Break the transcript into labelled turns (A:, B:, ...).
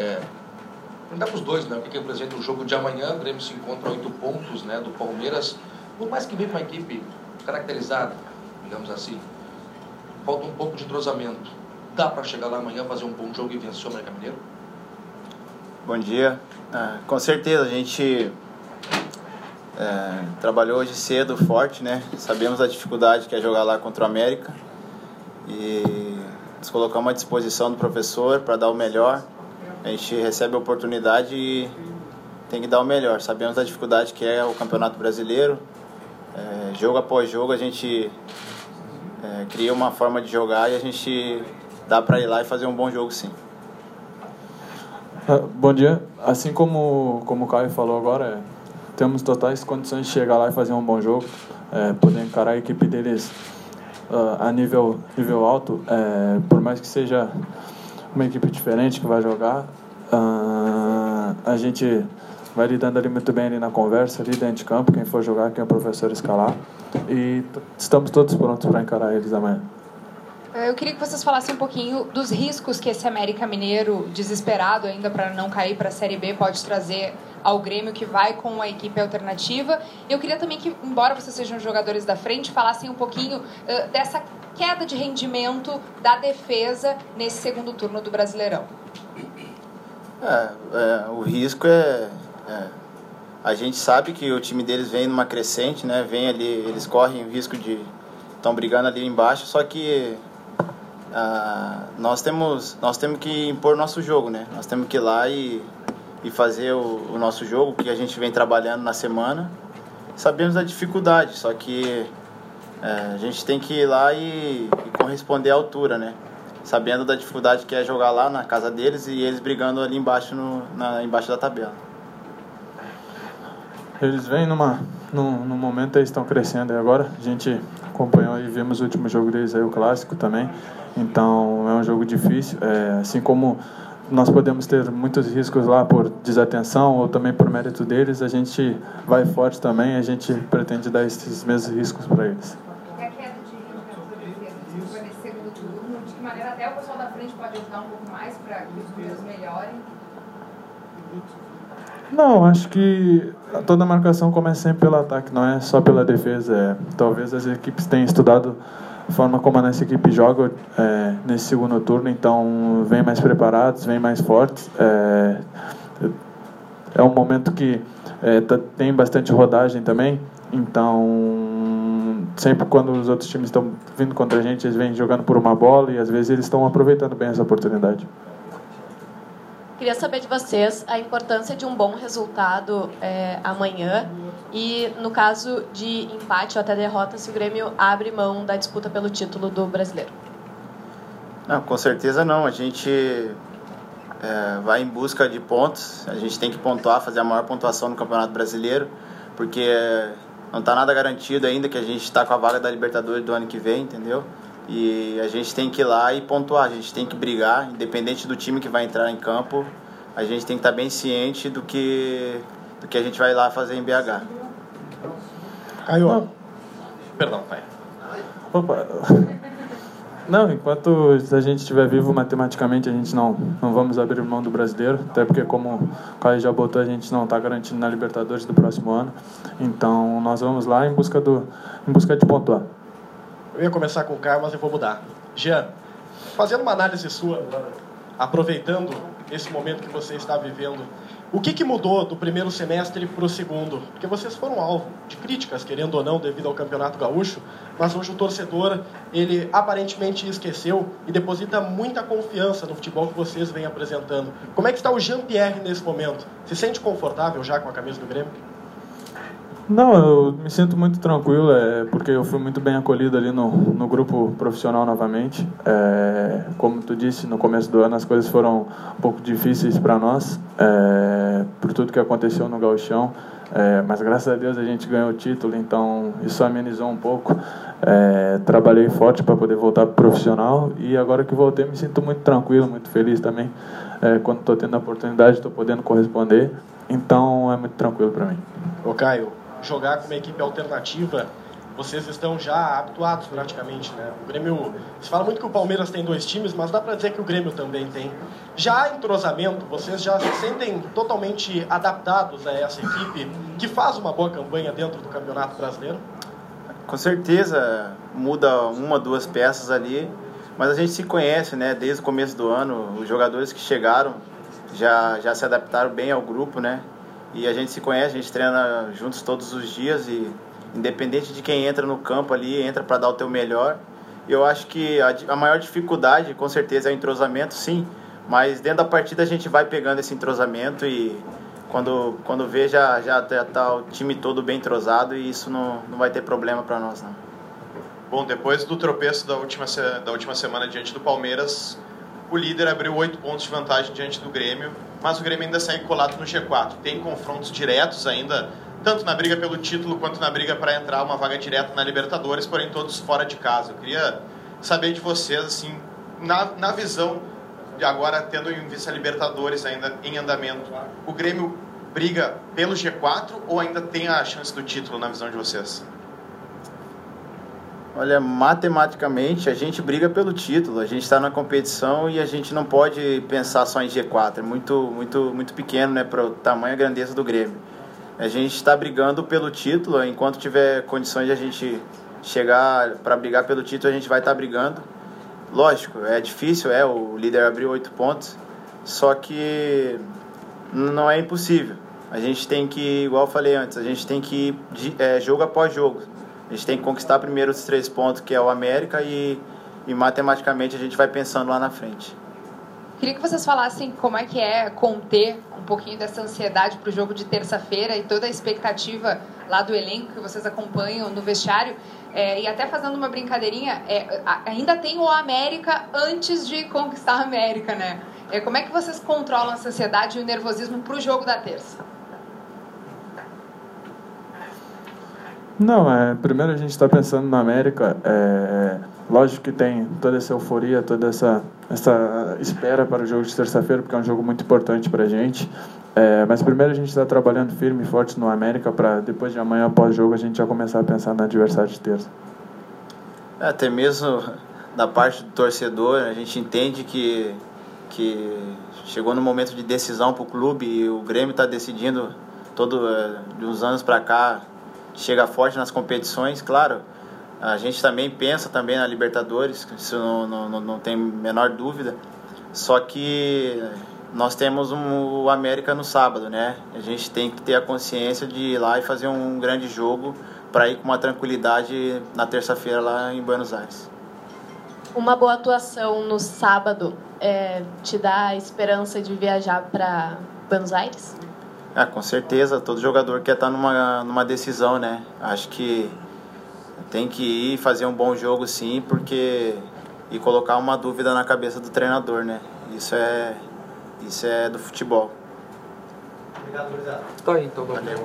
A: É, Perguntar para os dois, né? O que é, por exemplo, o jogo de amanhã, o Grêmio se encontra a oito pontos né, do Palmeiras, por mais que venha uma equipe caracterizada, digamos assim, falta um pouco de entrosamento. Dá para chegar lá amanhã, fazer um bom jogo e vencer o América Mineiro?
B: Bom dia. Ah, com certeza, a gente é, trabalhou hoje cedo, forte, né? Sabemos a dificuldade que é jogar lá contra o América e nos colocamos à disposição do professor para dar o melhor a gente recebe a oportunidade e tem que dar o melhor. Sabemos da dificuldade que é o Campeonato Brasileiro. É, jogo após jogo a gente é, cria uma forma de jogar e a gente dá para ir lá e fazer um bom jogo sim.
C: Ah, bom dia. Assim como, como o Caio falou agora, é, temos totais condições de chegar lá e fazer um bom jogo, é, poder encarar a equipe deles uh, a nível, nível alto, é, por mais que seja uma equipe diferente que vai jogar. Uh, a gente vai lidando ali muito bem ali na conversa, ali dentro de campo, quem for jogar, quem é o professor escalar. E estamos todos prontos para encarar eles amanhã.
D: Eu queria que vocês falassem um pouquinho dos riscos que esse América Mineiro, desesperado ainda para não cair para a Série B, pode trazer ao Grêmio que vai com a equipe alternativa. Eu queria também que, embora vocês sejam jogadores da frente, falassem um pouquinho uh, dessa queda de rendimento da defesa nesse segundo turno do Brasileirão.
B: É, é o risco é, é, A gente sabe que o time deles vem numa crescente, né? Vem ali, eles correm o risco de. estão brigando ali embaixo, só que ah, nós temos nós temos que impor nosso jogo, né? Nós temos que ir lá e, e fazer o, o nosso jogo que a gente vem trabalhando na semana. Sabemos da dificuldade, só que é, a gente tem que ir lá e, e, corresponder à altura, né? Sabendo da dificuldade que é jogar lá na casa deles e eles brigando ali embaixo, no, na, embaixo da tabela.
C: Eles vêm numa, num, num momento eles estão crescendo aí agora. A gente acompanhou e vimos o último jogo deles aí, o clássico também. Então é um jogo difícil. É, assim como nós podemos ter muitos riscos lá por desatenção ou também por mérito deles, a gente vai forte também. A gente pretende dar esses mesmos riscos para eles.
D: até o pessoal da frente pode ajudar um pouco mais para que os primeiros melhorem?
C: Não, acho que toda marcação começa sempre pelo ataque, não é só pela defesa. É, talvez as equipes tenham estudado a forma como a nossa equipe joga é, nesse segundo turno, então vem mais preparados, vem mais fortes. É, é um momento que é, tá, tem bastante rodagem também, então sempre quando os outros times estão vindo contra a gente, eles vêm jogando por uma bola e às vezes eles estão aproveitando bem essa oportunidade.
E: Queria saber de vocês a importância de um bom resultado é, amanhã e, no caso de empate ou até derrota, se o Grêmio abre mão da disputa pelo título do brasileiro.
B: Não, com certeza não. A gente é, vai em busca de pontos. A gente tem que pontuar, fazer a maior pontuação no Campeonato Brasileiro, porque não está nada garantido ainda que a gente está com a vaga da Libertadores do ano que vem, entendeu? E a gente tem que ir lá e pontuar, a gente tem que brigar, independente do time que vai entrar em campo, a gente tem que estar tá bem ciente do que, do que a gente vai lá fazer em BH.
A: Caio, perdão, pai.
C: Opa. Não, enquanto a gente estiver vivo matematicamente, a gente não, não vamos abrir mão do brasileiro, até porque, como o Caio já botou, a gente não está garantindo na Libertadores do próximo ano. Então, nós vamos lá em busca, do, em busca de pontuar.
A: Eu ia começar com o Caio, mas eu vou mudar. Jean, fazendo uma análise sua, aproveitando esse momento que você está vivendo, o que, que mudou do primeiro semestre para o segundo? Porque vocês foram alvo de críticas, querendo ou não, devido ao Campeonato Gaúcho, mas hoje o torcedor, ele aparentemente esqueceu e deposita muita confiança no futebol que vocês vêm apresentando. Como é que está o Jean-Pierre nesse momento? Se sente confortável já com a camisa do Grêmio?
C: Não, eu me sinto muito tranquilo, é, porque eu fui muito bem acolhido ali no, no grupo profissional novamente. É, como tu disse, no começo do ano as coisas foram um pouco difíceis para nós, é, por tudo que aconteceu no gauchão. É, mas graças a Deus a gente ganhou o título, então isso amenizou um pouco. É, trabalhei forte para poder voltar para profissional e agora que voltei me sinto muito tranquilo, muito feliz também. É, quando estou tendo a oportunidade, estou podendo corresponder, então é muito tranquilo para mim.
A: Ô Caio, jogar com uma equipe alternativa vocês estão já habituados praticamente, né? O Grêmio, se fala muito que o Palmeiras tem dois times, mas dá para dizer que o Grêmio também tem. Já entrosamento, vocês já se sentem totalmente adaptados a essa equipe que faz uma boa campanha dentro do Campeonato Brasileiro?
B: Com certeza muda uma, duas peças ali, mas a gente se conhece, né? Desde o começo do ano, os jogadores que chegaram já, já se adaptaram bem ao grupo, né? E a gente se conhece, a gente treina juntos todos os dias e independente de quem entra no campo ali, entra para dar o teu melhor. Eu acho que a, a maior dificuldade, com certeza, é o entrosamento, sim, mas dentro da partida a gente vai pegando esse entrosamento e quando, quando vê já, já tá, tá o time todo bem entrosado e isso não, não vai ter problema para nós, não.
F: Bom, depois do tropeço da última, da última semana diante do Palmeiras, o líder abriu oito pontos de vantagem diante do Grêmio, mas o Grêmio ainda segue colado no G4. Tem confrontos diretos ainda, tanto na briga pelo título quanto na briga para entrar uma vaga direta na Libertadores, porém todos fora de casa. Eu queria saber de vocês, assim, na, na visão de agora tendo em vista a Libertadores ainda em andamento, o Grêmio briga pelo G4 ou ainda tem a chance do título na visão de vocês?
B: Olha, matematicamente a gente briga pelo título, a gente está na competição e a gente não pode pensar só em G4, é muito, muito, muito pequeno né, para o tamanho e grandeza do Grêmio. A gente está brigando pelo título, enquanto tiver condições de a gente chegar para brigar pelo título, a gente vai estar tá brigando. Lógico, é difícil, é, o líder abriu oito pontos, só que não é impossível. A gente tem que, igual eu falei antes, a gente tem que ir é, jogo após jogo. A gente tem que conquistar primeiro os três pontos, que é o América, e, e matematicamente a gente vai pensando lá na frente.
D: Queria que vocês falassem como é que é conter um pouquinho dessa ansiedade para o jogo de terça-feira e toda a expectativa lá do elenco que vocês acompanham no vestiário. É, e até fazendo uma brincadeirinha, é, ainda tem o América antes de conquistar a América, né? É, como é que vocês controlam essa ansiedade e o nervosismo para o jogo da terça?
C: Não, é, primeiro a gente está pensando na América. É, lógico que tem toda essa euforia, toda essa, essa espera para o jogo de terça-feira, porque é um jogo muito importante para a gente. É, mas primeiro a gente está trabalhando firme e forte no América para depois de amanhã, após jogo, a gente já começar a pensar no adversário de terça.
B: É, até mesmo da parte do torcedor, a gente entende que, que chegou no momento de decisão para o clube e o Grêmio está decidindo todo é, de uns anos para cá chega forte nas competições, claro. A gente também pensa também na Libertadores, isso não, não, não tem menor dúvida. Só que nós temos um, o América no sábado, né? A gente tem que ter a consciência de ir lá e fazer um grande jogo para ir com uma tranquilidade na terça-feira lá em Buenos Aires.
E: Uma boa atuação no sábado é, te dá a esperança de viajar para Buenos Aires?
B: É, com certeza, todo jogador quer estar numa, numa decisão, né? Acho que tem que ir fazer um bom jogo sim, porque e colocar uma dúvida na cabeça do treinador, né? Isso é isso é do futebol.
G: Obrigado, Luizado. Tá aí, então, valeu.